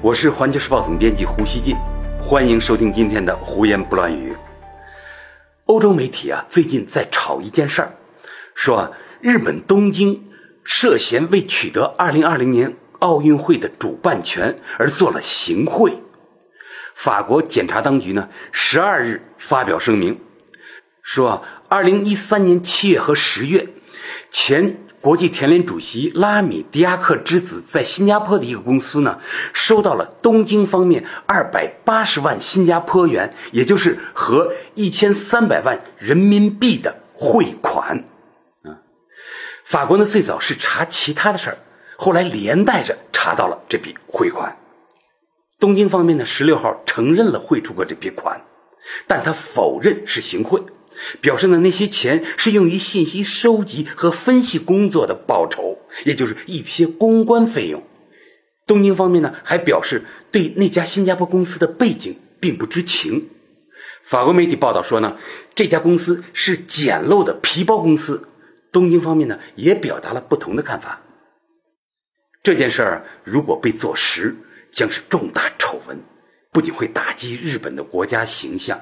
我是环球时报总编辑胡锡进，欢迎收听今天的胡言不乱语。欧洲媒体啊，最近在炒一件事儿，说日本东京涉嫌为取得2020年奥运会的主办权而做了行贿。法国检察当局呢，十二日发表声明，说2013年7月和10月，前。国际田联主席拉米迪亚克之子在新加坡的一个公司呢，收到了东京方面二百八十万新加坡元，也就是和一千三百万人民币的汇款。啊，法国呢最早是查其他的事儿，后来连带着查到了这笔汇款。东京方面呢十六号承认了汇出过这笔款，但他否认是行贿。表示呢，那些钱是用于信息收集和分析工作的报酬，也就是一些公关费用。东京方面呢，还表示对那家新加坡公司的背景并不知情。法国媒体报道说呢，这家公司是简陋的皮包公司。东京方面呢，也表达了不同的看法。这件事儿如果被坐实，将是重大丑闻，不仅会打击日本的国家形象。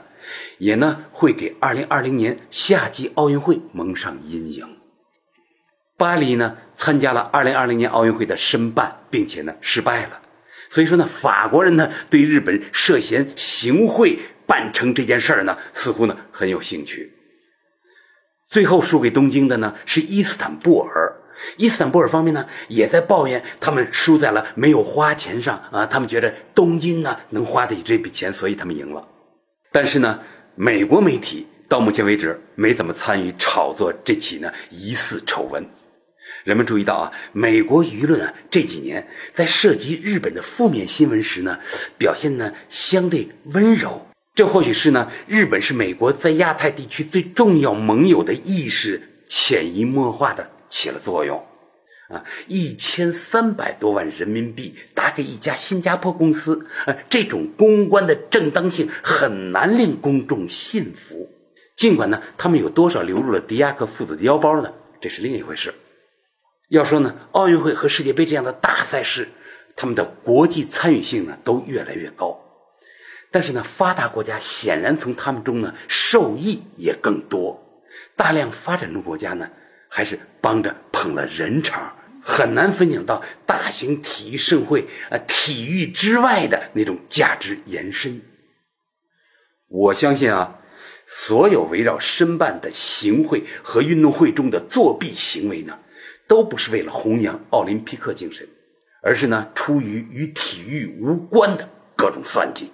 也呢会给二零二零年夏季奥运会蒙上阴影。巴黎呢参加了二零二零年奥运会的申办，并且呢失败了，所以说呢法国人呢对日本涉嫌行贿办成这件事儿呢似乎呢很有兴趣。最后输给东京的呢是伊斯坦布尔，伊斯坦布尔方面呢也在抱怨他们输在了没有花钱上啊，他们觉得东京呢能花得起这笔钱，所以他们赢了。但是呢，美国媒体到目前为止没怎么参与炒作这起呢疑似丑闻。人们注意到啊，美国舆论啊这几年在涉及日本的负面新闻时呢，表现呢相对温柔。这或许是呢日本是美国在亚太地区最重要盟友的意识潜移默化的起了作用。啊，一千三百多万人民币打给一家新加坡公司，呃，这种公关的正当性很难令公众信服。尽管呢，他们有多少流入了迪亚克父子的腰包呢？这是另一回事。要说呢，奥运会和世界杯这样的大赛事，他们的国际参与性呢都越来越高。但是呢，发达国家显然从他们中呢受益也更多。大量发展中国家呢。还是帮着捧了人场，很难分享到大型体育盛会啊体育之外的那种价值延伸。我相信啊，所有围绕申办的行贿和运动会中的作弊行为呢，都不是为了弘扬奥林匹克精神，而是呢出于与体育无关的各种算计。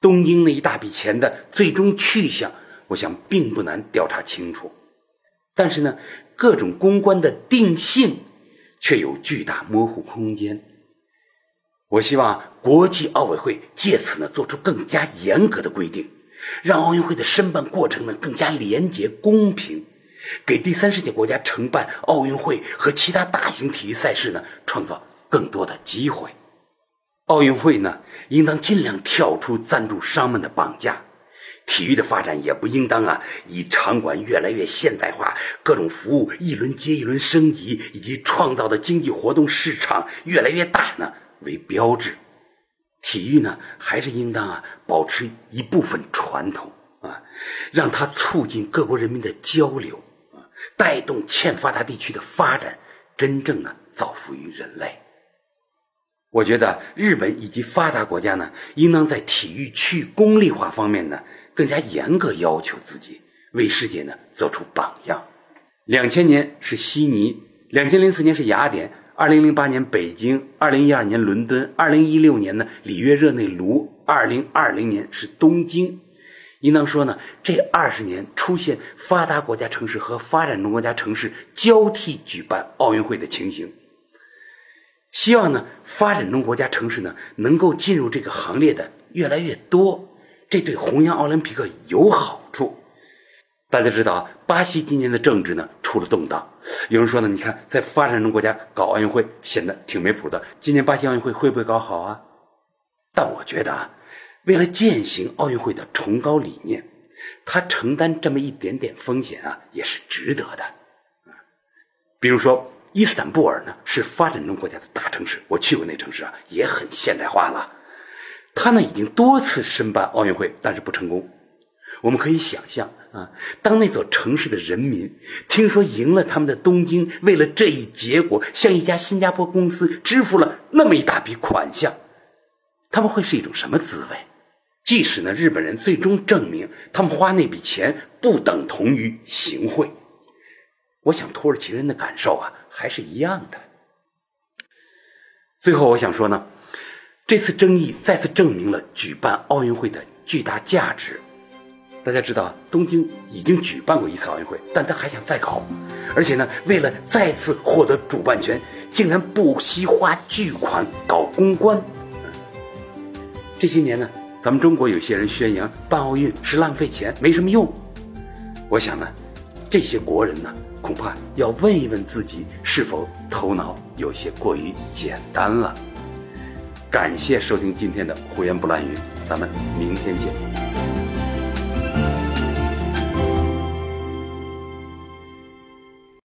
东京那一大笔钱的最终去向，我想并不难调查清楚。但是呢，各种公关的定性却有巨大模糊空间。我希望国际奥委会借此呢做出更加严格的规定，让奥运会的申办过程呢更加廉洁公平，给第三世界国家承办奥运会和其他大型体育赛事呢创造更多的机会。奥运会呢应当尽量跳出赞助商们的绑架。体育的发展也不应当啊，以场馆越来越现代化、各种服务一轮接一轮升级，以及创造的经济活动市场越来越大呢为标志。体育呢，还是应当啊保持一部分传统啊，让它促进各国人民的交流啊，带动欠发达地区的发展，真正的造福于人类。我觉得日本以及发达国家呢，应当在体育去功利化方面呢。更加严格要求自己，为世界呢做出榜样。两千年是悉尼，两千零四年是雅典，二零零八年北京，二零一二年伦敦，二零一六年呢里约热内卢，二零二零年是东京。应当说呢，这二十年出现发达国家城市和发展中国家城市交替举办奥运会的情形。希望呢，发展中国家城市呢能够进入这个行列的越来越多。这对弘扬奥林匹克有好处。大家知道啊，巴西今年的政治呢出了动荡。有人说呢，你看在发展中国家搞奥运会显得挺没谱的。今年巴西奥运会会不会搞好啊？但我觉得啊，为了践行奥运会的崇高理念，他承担这么一点点风险啊，也是值得的。比如说，伊斯坦布尔呢是发展中国家的大城市，我去过那城市啊，也很现代化了。他呢已经多次申办奥运会，但是不成功。我们可以想象啊，当那座城市的人民听说赢了他们的东京，为了这一结果向一家新加坡公司支付了那么一大笔款项，他们会是一种什么滋味？即使呢日本人最终证明他们花那笔钱不等同于行贿。我想土耳其人的感受啊，还是一样的。最后，我想说呢，这次争议再次证明了举办奥运会的巨大价值。大家知道，东京已经举办过一次奥运会，但他还想再搞，而且呢，为了再次获得主办权，竟然不惜花巨款搞公关。这些年呢，咱们中国有些人宣扬办奥运是浪费钱，没什么用。我想呢，这些国人呢。恐怕要问一问自己，是否头脑有些过于简单了。感谢收听今天的胡言不乱语，咱们明天见。